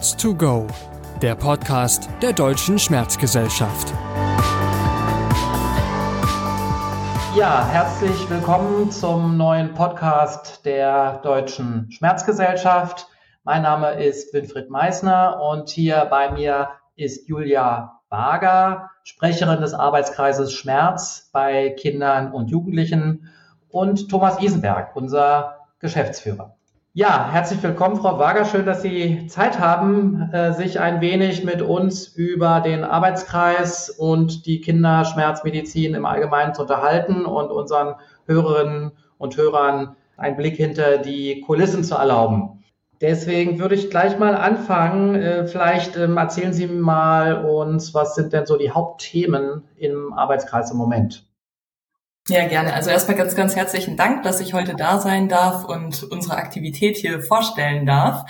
Schmerz to go, der Podcast der Deutschen Schmerzgesellschaft. Ja, herzlich willkommen zum neuen Podcast der Deutschen Schmerzgesellschaft. Mein Name ist Winfried Meissner und hier bei mir ist Julia Wager, Sprecherin des Arbeitskreises Schmerz bei Kindern und Jugendlichen und Thomas Isenberg, unser Geschäftsführer. Ja, herzlich willkommen, Frau Wager. Schön, dass Sie Zeit haben, äh, sich ein wenig mit uns über den Arbeitskreis und die Kinderschmerzmedizin im Allgemeinen zu unterhalten und unseren Hörerinnen und Hörern einen Blick hinter die Kulissen zu erlauben. Deswegen würde ich gleich mal anfangen. Äh, vielleicht ähm, erzählen Sie mal uns, was sind denn so die Hauptthemen im Arbeitskreis im Moment? Ja, gerne. Also erstmal ganz, ganz herzlichen Dank, dass ich heute da sein darf und unsere Aktivität hier vorstellen darf.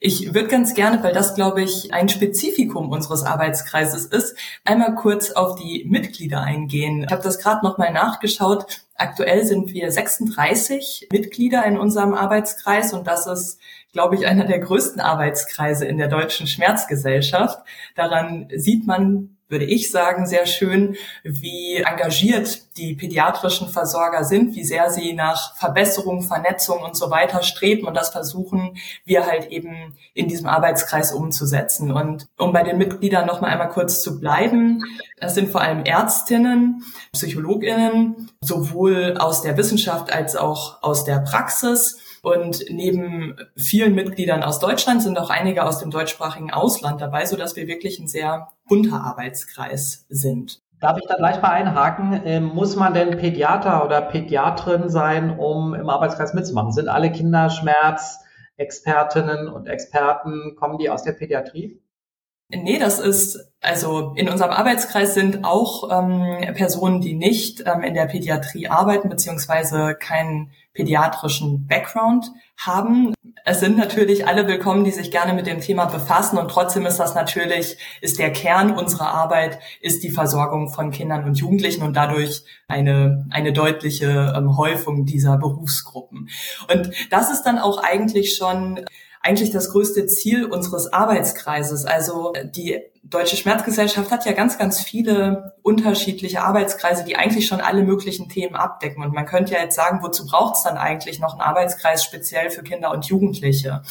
Ich würde ganz gerne, weil das, glaube ich, ein Spezifikum unseres Arbeitskreises ist, einmal kurz auf die Mitglieder eingehen. Ich habe das gerade nochmal nachgeschaut. Aktuell sind wir 36 Mitglieder in unserem Arbeitskreis und das ist, glaube ich, einer der größten Arbeitskreise in der deutschen Schmerzgesellschaft. Daran sieht man, würde ich sagen, sehr schön, wie engagiert die pädiatrischen Versorger sind, wie sehr sie nach Verbesserung, Vernetzung und so weiter streben und das versuchen wir halt eben in diesem Arbeitskreis umzusetzen. Und um bei den Mitgliedern noch mal einmal kurz zu bleiben, das sind vor allem Ärztinnen, Psychologinnen, sowohl aus der Wissenschaft als auch aus der Praxis und neben vielen Mitgliedern aus Deutschland sind auch einige aus dem deutschsprachigen Ausland dabei, so dass wir wirklich ein sehr bunter Arbeitskreis sind. Darf ich da gleich mal einhaken? Ähm, muss man denn Pädiater oder Pädiatrin sein, um im Arbeitskreis mitzumachen? Sind alle Kinderschmerzexpertinnen und Experten, kommen die aus der Pädiatrie? Nee, das ist, also in unserem Arbeitskreis sind auch ähm, Personen, die nicht ähm, in der Pädiatrie arbeiten, beziehungsweise keinen pädiatrischen Background haben. Es sind natürlich alle willkommen, die sich gerne mit dem Thema befassen und trotzdem ist das natürlich, ist der Kern unserer Arbeit, ist die Versorgung von Kindern und Jugendlichen und dadurch eine, eine deutliche ähm, Häufung dieser Berufsgruppen. Und das ist dann auch eigentlich schon eigentlich das größte Ziel unseres Arbeitskreises. Also die Deutsche Schmerzgesellschaft hat ja ganz, ganz viele unterschiedliche Arbeitskreise, die eigentlich schon alle möglichen Themen abdecken. Und man könnte ja jetzt sagen, wozu braucht es dann eigentlich noch einen Arbeitskreis speziell für Kinder und Jugendliche?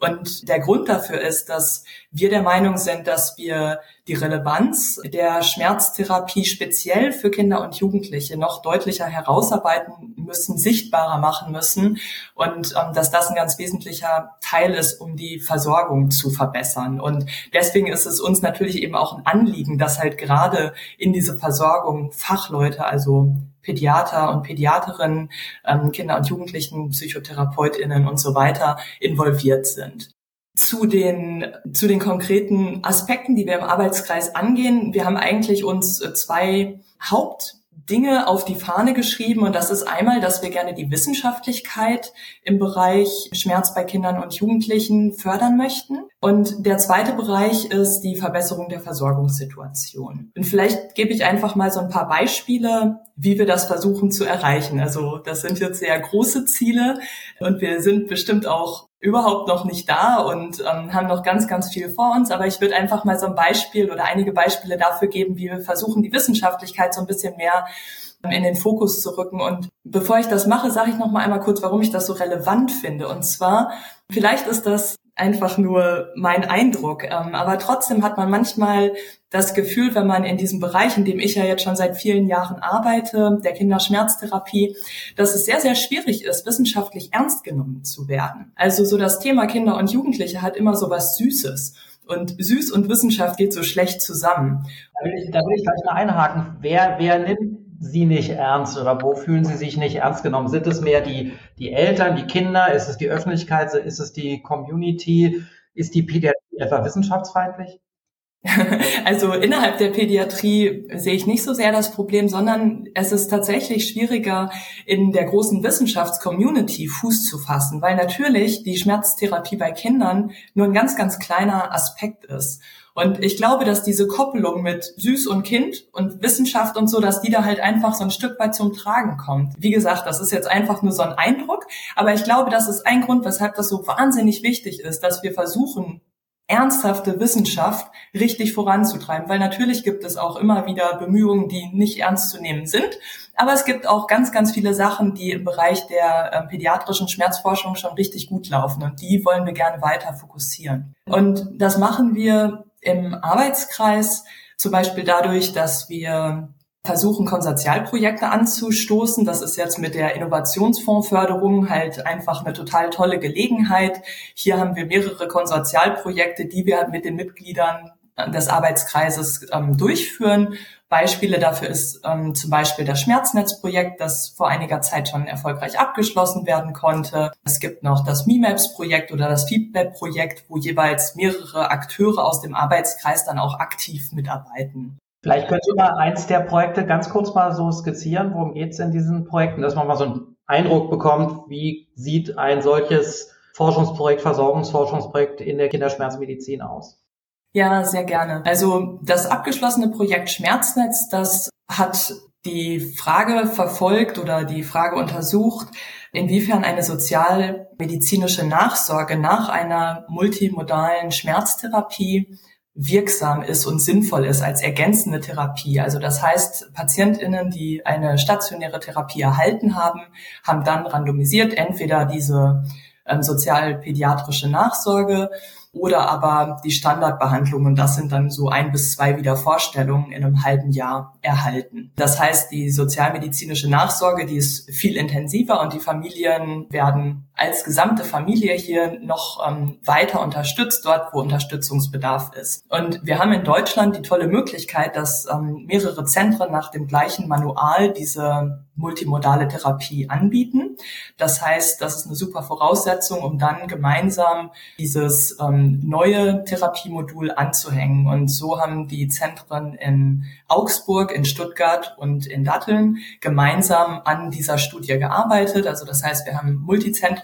Und der Grund dafür ist, dass wir der Meinung sind, dass wir die Relevanz der Schmerztherapie speziell für Kinder und Jugendliche noch deutlicher herausarbeiten müssen, sichtbarer machen müssen und ähm, dass das ein ganz wesentlicher Teil ist, um die Versorgung zu verbessern. Und deswegen ist es uns natürlich eben auch ein Anliegen, dass halt gerade in diese Versorgung Fachleute, also Pädiater und Pädiaterinnen, ähm, Kinder und Jugendlichen, PsychotherapeutInnen und so weiter involviert sind. Zu den, zu den konkreten Aspekten, die wir im Arbeitskreis angehen. Wir haben eigentlich uns äh, zwei Haupt Dinge auf die Fahne geschrieben und das ist einmal, dass wir gerne die Wissenschaftlichkeit im Bereich Schmerz bei Kindern und Jugendlichen fördern möchten. Und der zweite Bereich ist die Verbesserung der Versorgungssituation. Und vielleicht gebe ich einfach mal so ein paar Beispiele, wie wir das versuchen zu erreichen. Also das sind jetzt sehr große Ziele und wir sind bestimmt auch überhaupt noch nicht da und ähm, haben noch ganz, ganz viel vor uns. Aber ich würde einfach mal so ein Beispiel oder einige Beispiele dafür geben, wie wir versuchen, die Wissenschaftlichkeit so ein bisschen mehr in den Fokus zu rücken. Und bevor ich das mache, sage ich noch mal einmal kurz, warum ich das so relevant finde. Und zwar, vielleicht ist das einfach nur mein Eindruck. Ähm, aber trotzdem hat man manchmal das Gefühl, wenn man in diesem Bereich, in dem ich ja jetzt schon seit vielen Jahren arbeite, der Kinderschmerztherapie, dass es sehr, sehr schwierig ist, wissenschaftlich ernst genommen zu werden. Also so das Thema Kinder und Jugendliche hat immer so was Süßes. Und süß und Wissenschaft geht so schlecht zusammen. Da will ich, da will ich gleich mal einhaken. Wer, wer nimmt Sie nicht ernst oder wo fühlen Sie sich nicht ernst genommen? Sind es mehr die, die Eltern, die Kinder? Ist es die Öffentlichkeit? Ist es die Community? Ist die Pädiatrie etwa wissenschaftsfeindlich? Also innerhalb der Pädiatrie sehe ich nicht so sehr das Problem, sondern es ist tatsächlich schwieriger, in der großen Wissenschaftscommunity Fuß zu fassen, weil natürlich die Schmerztherapie bei Kindern nur ein ganz, ganz kleiner Aspekt ist. Und ich glaube, dass diese Koppelung mit Süß und Kind und Wissenschaft und so, dass die da halt einfach so ein Stück weit zum Tragen kommt. Wie gesagt, das ist jetzt einfach nur so ein Eindruck, aber ich glaube, das ist ein Grund, weshalb das so wahnsinnig wichtig ist, dass wir versuchen, ernsthafte Wissenschaft richtig voranzutreiben, weil natürlich gibt es auch immer wieder Bemühungen, die nicht ernst zu nehmen sind, aber es gibt auch ganz, ganz viele Sachen, die im Bereich der äh, pädiatrischen Schmerzforschung schon richtig gut laufen und die wollen wir gerne weiter fokussieren. Und das machen wir im Arbeitskreis zum Beispiel dadurch, dass wir versuchen, Konsortialprojekte anzustoßen. Das ist jetzt mit der Innovationsfondsförderung halt einfach eine total tolle Gelegenheit. Hier haben wir mehrere Konsortialprojekte, die wir mit den Mitgliedern des Arbeitskreises ähm, durchführen. Beispiele dafür ist ähm, zum Beispiel das Schmerznetzprojekt, das vor einiger Zeit schon erfolgreich abgeschlossen werden konnte. Es gibt noch das MIMAPS-Projekt oder das Feedback-Projekt, wo jeweils mehrere Akteure aus dem Arbeitskreis dann auch aktiv mitarbeiten. Vielleicht könnt ihr mal eins der Projekte ganz kurz mal so skizzieren. Worum geht es in diesen Projekten, dass man mal so einen Eindruck bekommt, wie sieht ein solches Forschungsprojekt, Versorgungsforschungsprojekt in der Kinderschmerzmedizin aus? Ja, sehr gerne. Also das abgeschlossene Projekt Schmerznetz, das hat die Frage verfolgt oder die Frage untersucht, inwiefern eine sozialmedizinische Nachsorge nach einer multimodalen Schmerztherapie wirksam ist und sinnvoll ist als ergänzende Therapie. Also das heißt, Patientinnen, die eine stationäre Therapie erhalten haben, haben dann randomisiert entweder diese ähm, sozialpädiatrische Nachsorge oder aber die Standardbehandlungen. Das sind dann so ein bis zwei Wiedervorstellungen in einem halben Jahr erhalten. Das heißt, die sozialmedizinische Nachsorge, die ist viel intensiver und die Familien werden als gesamte Familie hier noch ähm, weiter unterstützt, dort wo Unterstützungsbedarf ist. Und wir haben in Deutschland die tolle Möglichkeit, dass ähm, mehrere Zentren nach dem gleichen Manual diese multimodale Therapie anbieten. Das heißt, das ist eine super Voraussetzung, um dann gemeinsam dieses ähm, neue Therapiemodul anzuhängen. Und so haben die Zentren in Augsburg, in Stuttgart und in Datteln gemeinsam an dieser Studie gearbeitet. Also das heißt, wir haben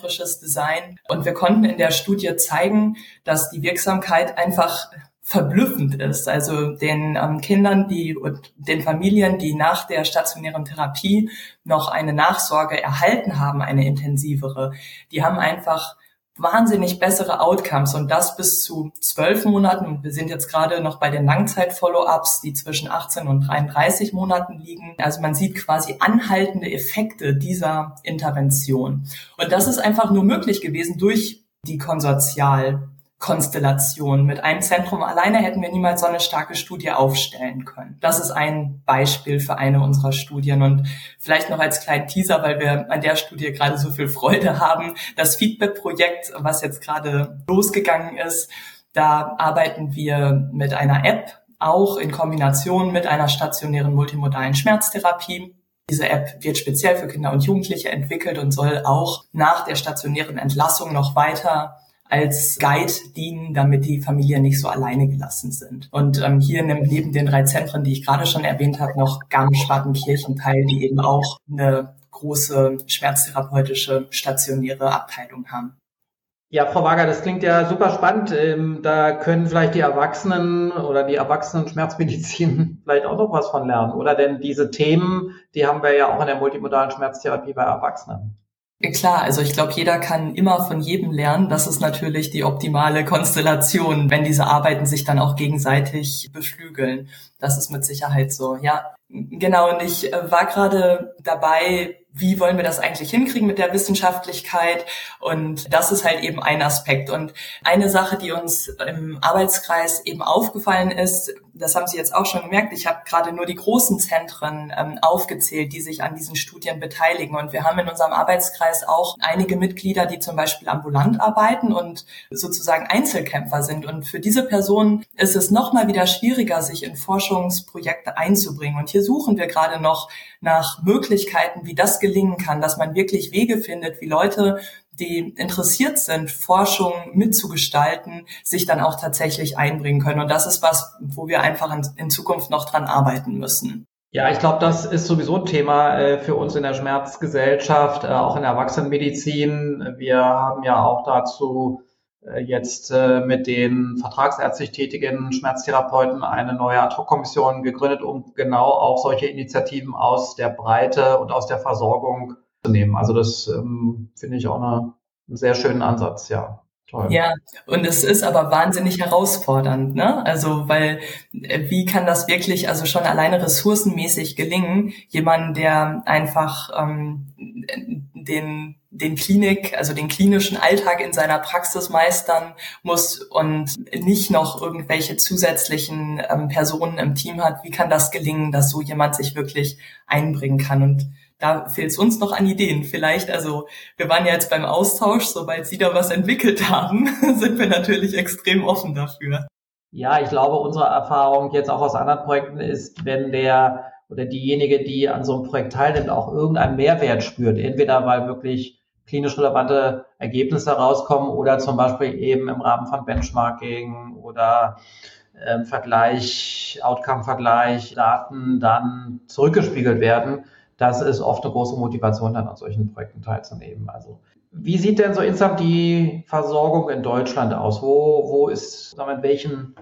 multizentrisches Design und wir konnten in der Studie zeigen, dass die Wirksamkeit einfach verblüffend ist. Also den ähm, Kindern, die und den Familien, die nach der stationären Therapie noch eine Nachsorge erhalten haben, eine intensivere, die haben einfach wahnsinnig bessere Outcomes und das bis zu zwölf Monaten. Und wir sind jetzt gerade noch bei den Langzeit-Follow-ups, die zwischen 18 und 33 Monaten liegen. Also man sieht quasi anhaltende Effekte dieser Intervention. Und das ist einfach nur möglich gewesen durch die Konsortial Konstellation. Mit einem Zentrum alleine hätten wir niemals so eine starke Studie aufstellen können. Das ist ein Beispiel für eine unserer Studien. Und vielleicht noch als kleinen Teaser, weil wir an der Studie gerade so viel Freude haben. Das Feedback-Projekt, was jetzt gerade losgegangen ist, da arbeiten wir mit einer App, auch in Kombination mit einer stationären multimodalen Schmerztherapie. Diese App wird speziell für Kinder und Jugendliche entwickelt und soll auch nach der stationären Entlassung noch weiter als Guide dienen, damit die Familien nicht so alleine gelassen sind. Und ähm, hier neben den drei Zentren, die ich gerade schon erwähnt habe, noch Garmisch-Partenkirchen teil, die eben auch eine große schmerztherapeutische stationäre Abteilung haben. Ja, Frau Wager, das klingt ja super spannend. Ähm, da können vielleicht die Erwachsenen oder die Erwachsenen Schmerzmedizin vielleicht auch noch was von lernen. Oder denn diese Themen, die haben wir ja auch in der multimodalen Schmerztherapie bei Erwachsenen. Klar, also ich glaube, jeder kann immer von jedem lernen. Das ist natürlich die optimale Konstellation, wenn diese Arbeiten sich dann auch gegenseitig beflügeln. Das ist mit Sicherheit so, ja. Genau, und ich äh, war gerade dabei, wie wollen wir das eigentlich hinkriegen mit der Wissenschaftlichkeit? Und das ist halt eben ein Aspekt. Und eine Sache, die uns im Arbeitskreis eben aufgefallen ist, das haben Sie jetzt auch schon gemerkt, ich habe gerade nur die großen Zentren ähm, aufgezählt, die sich an diesen Studien beteiligen. Und wir haben in unserem Arbeitskreis auch einige Mitglieder, die zum Beispiel ambulant arbeiten und sozusagen Einzelkämpfer sind. Und für diese Personen ist es nochmal wieder schwieriger, sich in Forschungsprojekte einzubringen. Und hier suchen wir gerade noch nach Möglichkeiten, wie das gelingen kann, dass man wirklich Wege findet, wie Leute die interessiert sind, Forschung mitzugestalten, sich dann auch tatsächlich einbringen können. Und das ist was, wo wir einfach in, in Zukunft noch dran arbeiten müssen. Ja, ich glaube, das ist sowieso ein Thema äh, für uns in der Schmerzgesellschaft, äh, auch in der Erwachsenenmedizin. Wir haben ja auch dazu jetzt äh, mit den vertragsärztlich tätigen Schmerztherapeuten eine neue Ad-Hoc-Kommission gegründet, um genau auch solche Initiativen aus der Breite und aus der Versorgung zu nehmen. Also das ähm, finde ich auch eine, einen sehr schönen Ansatz, ja. Toll. Ja, und es ist aber wahnsinnig herausfordernd, ne? Also, weil äh, wie kann das wirklich, also schon alleine ressourcenmäßig gelingen, jemanden, der einfach ähm, den den Klinik, also den klinischen Alltag in seiner Praxis meistern muss und nicht noch irgendwelche zusätzlichen ähm, Personen im Team hat. Wie kann das gelingen, dass so jemand sich wirklich einbringen kann? Und da fehlt es uns noch an Ideen. Vielleicht, also wir waren ja jetzt beim Austausch, sobald Sie da was entwickelt haben, sind wir natürlich extrem offen dafür. Ja, ich glaube, unsere Erfahrung jetzt auch aus anderen Projekten ist, wenn der oder diejenige, die an so einem Projekt teilnimmt, auch irgendeinen Mehrwert spürt, entweder weil wirklich klinisch relevante Ergebnisse rauskommen oder zum Beispiel eben im Rahmen von Benchmarking oder ähm, Vergleich, Outcome-Vergleich, Daten dann zurückgespiegelt werden, das ist oft eine große Motivation, dann an solchen Projekten teilzunehmen. Also wie sieht denn so insgesamt die Versorgung in Deutschland aus? Wo, wo ist, in welchen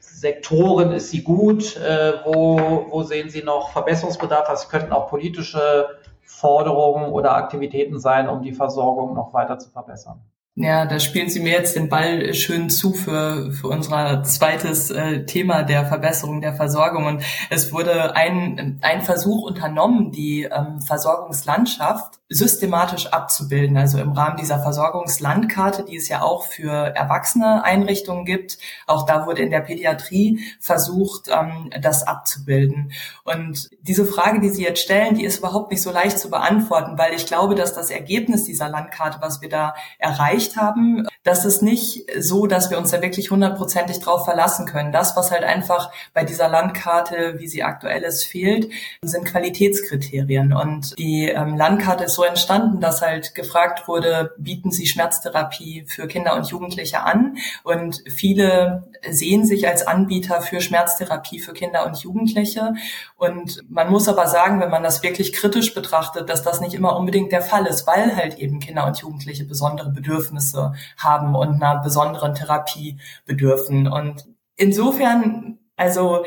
Sektoren ist sie gut? Äh, wo, wo sehen Sie noch Verbesserungsbedarf? Was könnten auch politische Forderungen oder Aktivitäten sein, um die Versorgung noch weiter zu verbessern? Ja, da spielen Sie mir jetzt den Ball schön zu für, für unser zweites äh, Thema der Verbesserung der Versorgung. Und es wurde ein, ein Versuch unternommen, die ähm, Versorgungslandschaft systematisch abzubilden. Also im Rahmen dieser Versorgungslandkarte, die es ja auch für erwachsene Einrichtungen gibt. Auch da wurde in der Pädiatrie versucht, ähm, das abzubilden. Und diese Frage, die Sie jetzt stellen, die ist überhaupt nicht so leicht zu beantworten, weil ich glaube, dass das Ergebnis dieser Landkarte, was wir da erreichen, erreicht haben. Das ist nicht so, dass wir uns da wirklich hundertprozentig drauf verlassen können. Das, was halt einfach bei dieser Landkarte, wie sie aktuell ist, fehlt, sind Qualitätskriterien. Und die ähm, Landkarte ist so entstanden, dass halt gefragt wurde, bieten Sie Schmerztherapie für Kinder und Jugendliche an? Und viele sehen sich als Anbieter für Schmerztherapie für Kinder und Jugendliche. Und man muss aber sagen, wenn man das wirklich kritisch betrachtet, dass das nicht immer unbedingt der Fall ist, weil halt eben Kinder und Jugendliche besondere Bedürfnisse haben und einer besonderen Therapie bedürfen. Und insofern, also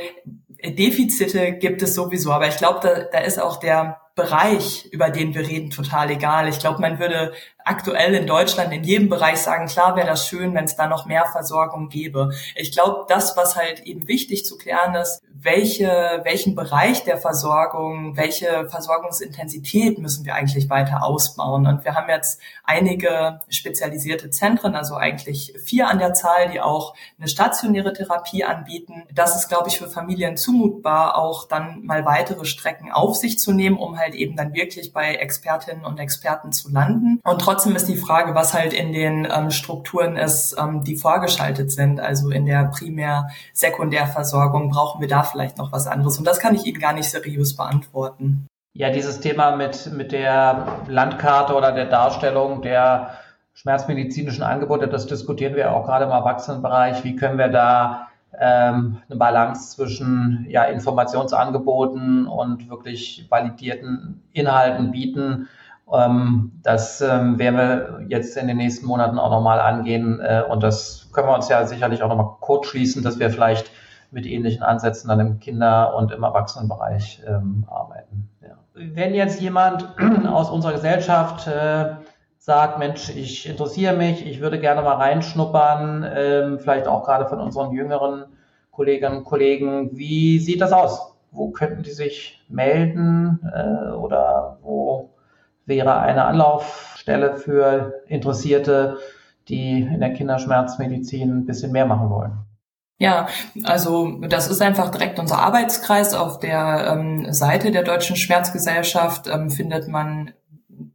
Defizite gibt es sowieso, aber ich glaube, da, da ist auch der Bereich, über den wir reden, total egal. Ich glaube, man würde aktuell in Deutschland in jedem Bereich sagen, klar wäre das schön, wenn es da noch mehr Versorgung gäbe. Ich glaube, das, was halt eben wichtig zu klären ist, welche, welchen Bereich der Versorgung, welche Versorgungsintensität müssen wir eigentlich weiter ausbauen. Und wir haben jetzt einige spezialisierte Zentren, also eigentlich vier an der Zahl, die auch eine stationäre Therapie anbieten. Das ist, glaube ich, für Familien zumutbar, auch dann mal weitere Strecken auf sich zu nehmen, um halt eben dann wirklich bei Expertinnen und Experten zu landen. Und trotzdem ist die Frage, was halt in den ähm, Strukturen ist, ähm, die vorgeschaltet sind. Also in der Primär-Sekundärversorgung brauchen wir da vielleicht noch was anderes. Und das kann ich Ihnen gar nicht seriös beantworten. Ja, dieses Thema mit, mit der Landkarte oder der Darstellung der schmerzmedizinischen Angebote, das diskutieren wir auch gerade im Erwachsenenbereich. Wie können wir da ähm, eine Balance zwischen ja, Informationsangeboten und wirklich validierten Inhalten bieten? Ähm, das ähm, werden wir jetzt in den nächsten Monaten auch nochmal angehen äh, und das können wir uns ja sicherlich auch nochmal kurz schließen, dass wir vielleicht mit ähnlichen Ansätzen dann im Kinder- und im Erwachsenenbereich ähm, arbeiten. Ja. Wenn jetzt jemand aus unserer Gesellschaft äh, sagt, Mensch, ich interessiere mich, ich würde gerne mal reinschnuppern, ähm, vielleicht auch gerade von unseren jüngeren Kolleginnen und Kollegen, wie sieht das aus? Wo könnten die sich melden äh, oder wo wäre eine Anlaufstelle für Interessierte, die in der Kinderschmerzmedizin ein bisschen mehr machen wollen? Ja, also das ist einfach direkt unser Arbeitskreis. Auf der ähm, Seite der Deutschen Schmerzgesellschaft ähm, findet man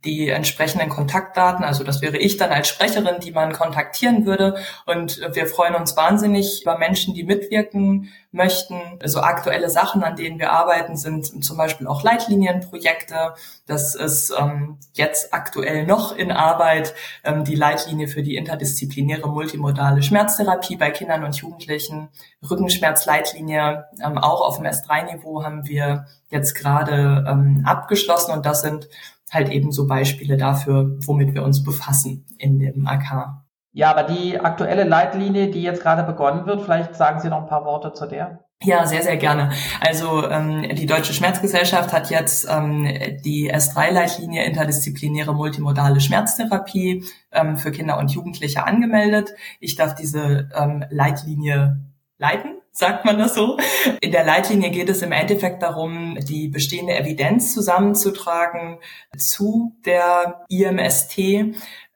die entsprechenden Kontaktdaten. Also das wäre ich dann als Sprecherin, die man kontaktieren würde. Und wir freuen uns wahnsinnig über Menschen, die mitwirken möchten. Also aktuelle Sachen, an denen wir arbeiten, sind zum Beispiel auch Leitlinienprojekte. Das ist ähm, jetzt aktuell noch in Arbeit ähm, die Leitlinie für die interdisziplinäre multimodale Schmerztherapie bei Kindern und Jugendlichen. Rückenschmerzleitlinie ähm, auch auf dem S3-Niveau haben wir jetzt gerade ähm, abgeschlossen und das sind halt eben so Beispiele dafür, womit wir uns befassen in dem AK. Ja, aber die aktuelle Leitlinie, die jetzt gerade begonnen wird, vielleicht sagen Sie noch ein paar Worte zu der. Ja, sehr, sehr gerne. Also ähm, die Deutsche Schmerzgesellschaft hat jetzt ähm, die S3-Leitlinie interdisziplinäre multimodale Schmerztherapie ähm, für Kinder und Jugendliche angemeldet. Ich darf diese ähm, Leitlinie leiten, sagt man das so. In der Leitlinie geht es im Endeffekt darum, die bestehende Evidenz zusammenzutragen zu der IMST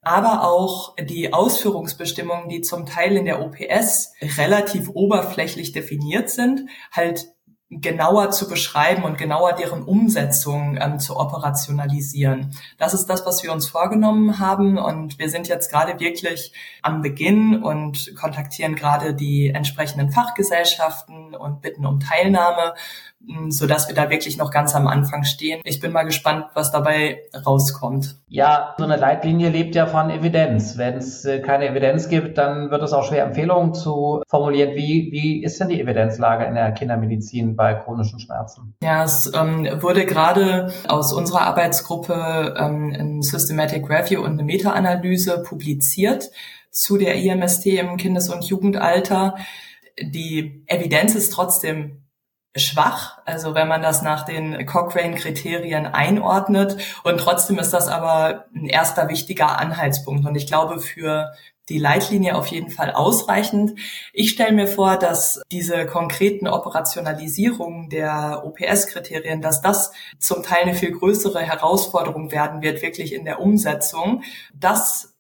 aber auch die Ausführungsbestimmungen, die zum Teil in der OPS relativ oberflächlich definiert sind, halt genauer zu beschreiben und genauer deren Umsetzung ähm, zu operationalisieren. Das ist das, was wir uns vorgenommen haben und wir sind jetzt gerade wirklich am Beginn und kontaktieren gerade die entsprechenden Fachgesellschaften und bitten um Teilnahme so dass wir da wirklich noch ganz am Anfang stehen. Ich bin mal gespannt, was dabei rauskommt. Ja, so eine Leitlinie lebt ja von Evidenz. Wenn es äh, keine Evidenz gibt, dann wird es auch schwer, Empfehlungen zu formulieren. Wie, wie ist denn die Evidenzlage in der Kindermedizin bei chronischen Schmerzen? Ja, es ähm, wurde gerade aus unserer Arbeitsgruppe ähm, ein Systematic Review und eine Meta-Analyse publiziert zu der IMST im Kindes- und Jugendalter. Die Evidenz ist trotzdem schwach, also wenn man das nach den Cochrane-Kriterien einordnet. Und trotzdem ist das aber ein erster wichtiger Anhaltspunkt. Und ich glaube, für die Leitlinie auf jeden Fall ausreichend. Ich stelle mir vor, dass diese konkreten Operationalisierungen der OPS-Kriterien, dass das zum Teil eine viel größere Herausforderung werden wird, wirklich in der Umsetzung. Das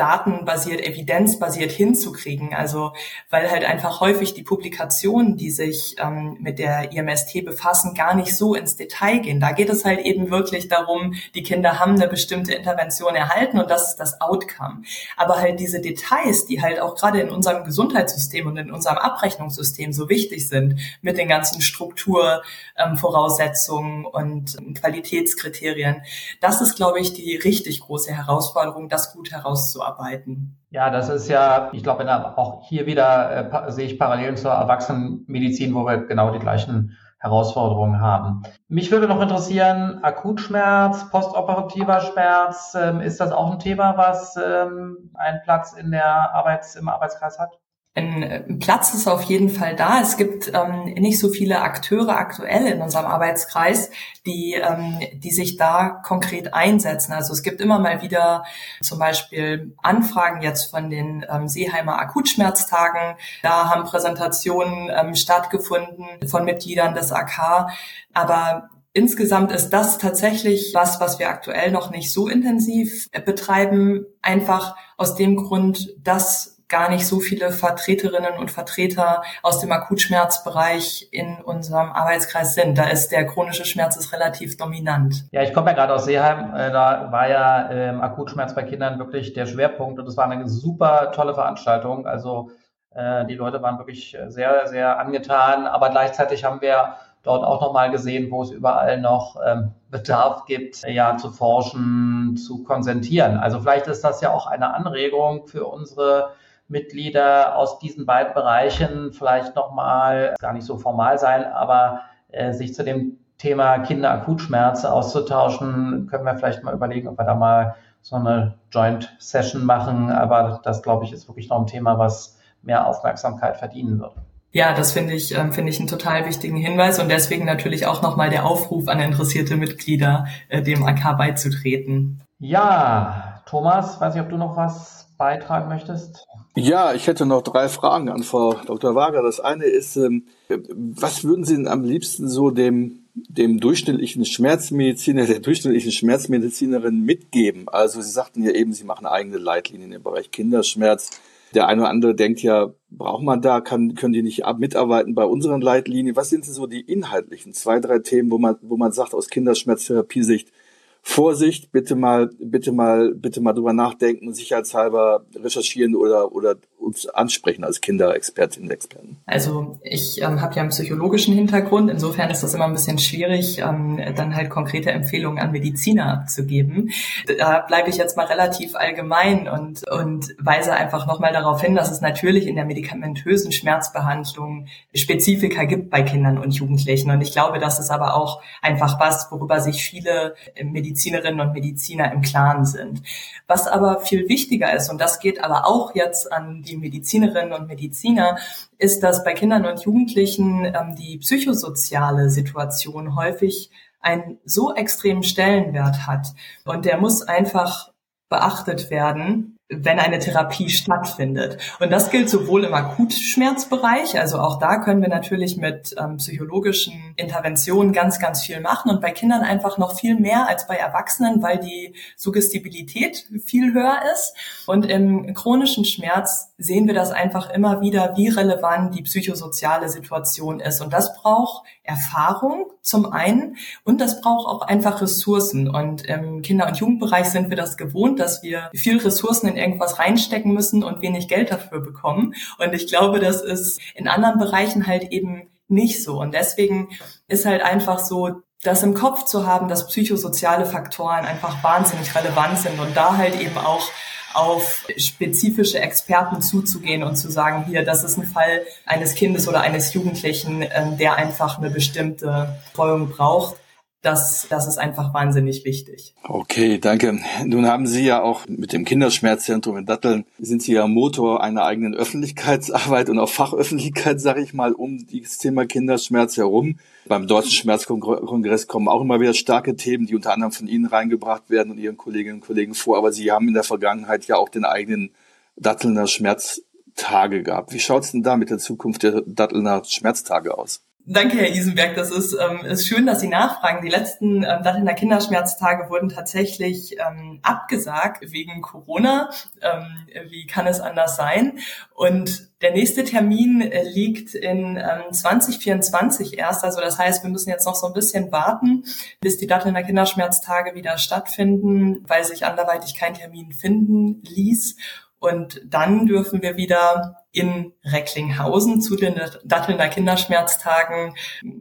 datenbasiert, evidenzbasiert hinzukriegen. Also weil halt einfach häufig die Publikationen, die sich ähm, mit der IMST befassen, gar nicht so ins Detail gehen. Da geht es halt eben wirklich darum, die Kinder haben eine bestimmte Intervention erhalten und das ist das Outcome. Aber halt diese Details, die halt auch gerade in unserem Gesundheitssystem und in unserem Abrechnungssystem so wichtig sind, mit den ganzen Strukturvoraussetzungen ähm, und Qualitätskriterien, das ist, glaube ich, die richtig große Herausforderung, das gut herauszuarbeiten arbeiten. Ja, das ist ja, ich glaube, auch hier wieder äh, sehe ich Parallelen zur Erwachsenenmedizin, wo wir genau die gleichen Herausforderungen haben. Mich würde noch interessieren, Akutschmerz, postoperativer Schmerz, ähm, ist das auch ein Thema, was ähm, einen Platz in der Arbeits-, im Arbeitskreis hat? Ein äh, Platz ist auf jeden Fall da. Es gibt ähm, nicht so viele Akteure aktuell in unserem Arbeitskreis, die, ähm, die sich da konkret einsetzen. Also es gibt immer mal wieder zum Beispiel Anfragen jetzt von den ähm, Seeheimer Akutschmerztagen. Da haben Präsentationen ähm, stattgefunden von Mitgliedern des AK. Aber Insgesamt ist das tatsächlich was, was wir aktuell noch nicht so intensiv betreiben, einfach aus dem Grund, dass gar nicht so viele Vertreterinnen und Vertreter aus dem Akutschmerzbereich in unserem Arbeitskreis sind. Da ist der chronische Schmerz ist relativ dominant. Ja, ich komme ja gerade aus Seeheim. Äh, da war ja ähm, Akutschmerz bei Kindern wirklich der Schwerpunkt und es war eine super tolle Veranstaltung. Also äh, die Leute waren wirklich sehr, sehr angetan, aber gleichzeitig haben wir dort auch nochmal gesehen, wo es überall noch ähm, Bedarf gibt, ja, zu forschen, zu konsentieren. Also vielleicht ist das ja auch eine Anregung für unsere Mitglieder aus diesen beiden Bereichen vielleicht nochmal, gar nicht so formal sein, aber äh, sich zu dem Thema Kinderakutschmerz auszutauschen, können wir vielleicht mal überlegen, ob wir da mal so eine Joint Session machen. Aber das, glaube ich, ist wirklich noch ein Thema, was mehr Aufmerksamkeit verdienen wird. Ja, das finde ich, ähm, finde ich einen total wichtigen Hinweis und deswegen natürlich auch nochmal der Aufruf an interessierte Mitglieder, äh, dem AK beizutreten. Ja, Thomas, weiß ich, ob du noch was beitragen möchtest? Ja, ich hätte noch drei Fragen an Frau Dr. Wager. Das eine ist, ähm, was würden Sie denn am liebsten so dem, dem durchschnittlichen Schmerzmediziner, der durchschnittlichen Schmerzmedizinerin mitgeben? Also Sie sagten ja eben, Sie machen eigene Leitlinien im Bereich Kinderschmerz. Der eine oder andere denkt ja, braucht man da, kann, können die nicht mitarbeiten bei unseren Leitlinien? Was sind denn so die inhaltlichen zwei, drei Themen, wo man, wo man sagt, aus Kinderschmerztherapiesicht, Vorsicht, bitte mal, bitte mal, bitte mal drüber nachdenken, sicherheitshalber recherchieren oder, oder uns ansprechen als Kinderexpertinnen und Experten? Also ich ähm, habe ja einen psychologischen Hintergrund, insofern ist das immer ein bisschen schwierig, ähm, dann halt konkrete Empfehlungen an Mediziner abzugeben. Da bleibe ich jetzt mal relativ allgemein und, und weise einfach nochmal darauf hin, dass es natürlich in der medikamentösen Schmerzbehandlung Spezifika gibt bei Kindern und Jugendlichen. Und ich glaube, das ist aber auch einfach was, worüber sich viele Medizinerinnen und Mediziner im Klaren sind. Was aber viel wichtiger ist, und das geht aber auch jetzt an die Medizinerinnen und Mediziner, ist, dass dass bei Kindern und Jugendlichen ähm, die psychosoziale Situation häufig einen so extremen Stellenwert hat. Und der muss einfach beachtet werden, wenn eine Therapie stattfindet. Und das gilt sowohl im Akutschmerzbereich, also auch da können wir natürlich mit ähm, psychologischen Interventionen ganz, ganz viel machen und bei Kindern einfach noch viel mehr als bei Erwachsenen, weil die Suggestibilität viel höher ist. Und im chronischen Schmerz sehen wir das einfach immer wieder, wie relevant die psychosoziale Situation ist. Und das braucht Erfahrung zum einen und das braucht auch einfach Ressourcen. Und im Kinder- und Jugendbereich sind wir das gewohnt, dass wir viel Ressourcen in irgendwas reinstecken müssen und wenig Geld dafür bekommen. Und ich glaube, das ist in anderen Bereichen halt eben nicht so. Und deswegen ist halt einfach so, das im Kopf zu haben, dass psychosoziale Faktoren einfach wahnsinnig relevant sind und da halt eben auch auf spezifische Experten zuzugehen und zu sagen, hier, das ist ein Fall eines Kindes oder eines Jugendlichen, ähm, der einfach eine bestimmte Betreuung braucht das, das ist einfach wahnsinnig wichtig. Okay, danke. Nun haben Sie ja auch mit dem Kinderschmerzzentrum in Datteln, sind Sie ja Motor einer eigenen Öffentlichkeitsarbeit und auch Fachöffentlichkeit, sage ich mal, um das Thema Kinderschmerz herum. Beim Deutschen Schmerzkongress kommen auch immer wieder starke Themen, die unter anderem von Ihnen reingebracht werden und Ihren Kolleginnen und Kollegen vor. Aber Sie haben in der Vergangenheit ja auch den eigenen Dattelner Schmerztage gehabt. Wie schaut es denn da mit der Zukunft der Dattelner Schmerztage aus? Danke, Herr Isenberg. Das ist, ähm, ist schön, dass Sie nachfragen. Die letzten ähm, Dattelner Kinderschmerztage wurden tatsächlich ähm, abgesagt wegen Corona. Ähm, wie kann es anders sein? Und der nächste Termin äh, liegt in ähm, 2024 erst. Also das heißt, wir müssen jetzt noch so ein bisschen warten, bis die Dattelner Kinderschmerztage wieder stattfinden, weil sich anderweitig kein Termin finden ließ. Und dann dürfen wir wieder in Recklinghausen zu den Dattelnder Kinderschmerztagen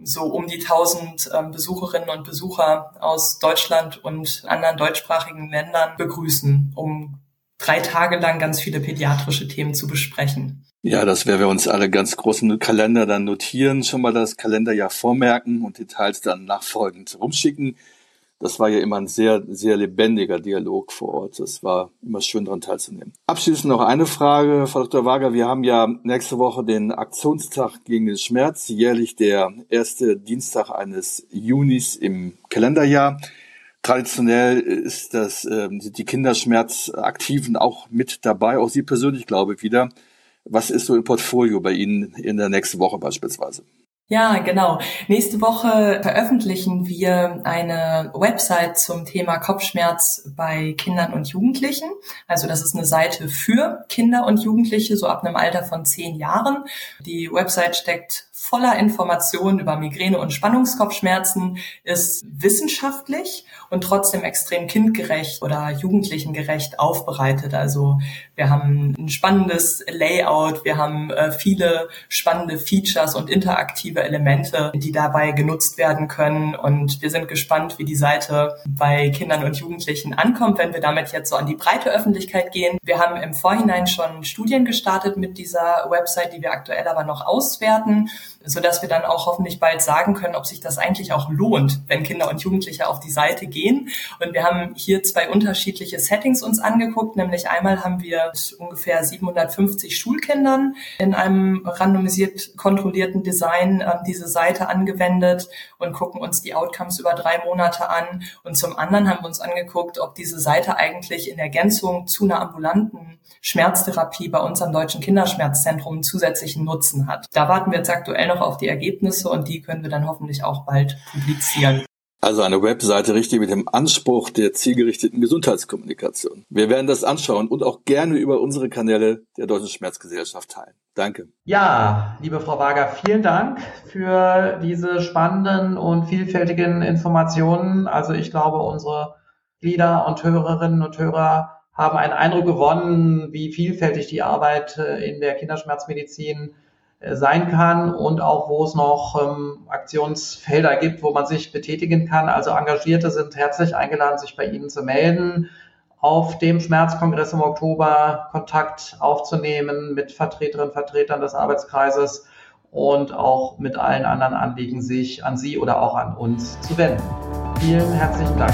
so um die 1000 ähm, Besucherinnen und Besucher aus Deutschland und anderen deutschsprachigen Ländern begrüßen, um drei Tage lang ganz viele pädiatrische Themen zu besprechen. Ja, das werden wir uns alle ganz großen Kalender dann notieren, schon mal das Kalenderjahr vormerken und Details dann nachfolgend rumschicken das war ja immer ein sehr, sehr lebendiger Dialog vor Ort. Es war immer schön daran teilzunehmen. Abschließend noch eine Frage, Frau Dr. Wager. Wir haben ja nächste Woche den Aktionstag gegen den Schmerz, jährlich der erste Dienstag eines Junis im Kalenderjahr. Traditionell ist das, äh, sind die Kinderschmerzaktiven auch mit dabei, auch Sie persönlich, glaube ich, wieder. Was ist so im Portfolio bei Ihnen in der nächsten Woche beispielsweise? Ja, genau. Nächste Woche veröffentlichen wir eine Website zum Thema Kopfschmerz bei Kindern und Jugendlichen. Also das ist eine Seite für Kinder und Jugendliche, so ab einem Alter von zehn Jahren. Die Website steckt voller Informationen über Migräne und Spannungskopfschmerzen, ist wissenschaftlich und trotzdem extrem kindgerecht oder jugendlichengerecht aufbereitet. Also wir haben ein spannendes Layout, wir haben äh, viele spannende Features und interaktive Elemente, die dabei genutzt werden können. Und wir sind gespannt, wie die Seite bei Kindern und Jugendlichen ankommt, wenn wir damit jetzt so an die breite Öffentlichkeit gehen. Wir haben im Vorhinein schon Studien gestartet mit dieser Website, die wir aktuell aber noch auswerten so dass wir dann auch hoffentlich bald sagen können, ob sich das eigentlich auch lohnt, wenn Kinder und Jugendliche auf die Seite gehen. Und wir haben hier zwei unterschiedliche Settings uns angeguckt, nämlich einmal haben wir ungefähr 750 Schulkindern in einem randomisiert kontrollierten Design äh, diese Seite angewendet und gucken uns die Outcomes über drei Monate an. Und zum anderen haben wir uns angeguckt, ob diese Seite eigentlich in Ergänzung zu einer ambulanten Schmerztherapie bei uns am Deutschen Kinderschmerzzentrum zusätzlichen Nutzen hat. Da warten wir jetzt aktuell noch auf die Ergebnisse und die können wir dann hoffentlich auch bald publizieren. Also eine Webseite richtig mit dem Anspruch der zielgerichteten Gesundheitskommunikation. Wir werden das anschauen und auch gerne über unsere Kanäle der Deutschen Schmerzgesellschaft teilen. Danke. Ja, liebe Frau Wager, vielen Dank für diese spannenden und vielfältigen Informationen. Also ich glaube, unsere Glieder und Hörerinnen und Hörer haben einen Eindruck gewonnen, wie vielfältig die Arbeit äh, in der Kinderschmerzmedizin äh, sein kann und auch wo es noch ähm, Aktionsfelder gibt, wo man sich betätigen kann. Also Engagierte sind herzlich eingeladen, sich bei Ihnen zu melden, auf dem Schmerzkongress im Oktober Kontakt aufzunehmen mit Vertreterinnen und Vertretern des Arbeitskreises und auch mit allen anderen Anliegen sich an Sie oder auch an uns zu wenden. Vielen herzlichen Dank.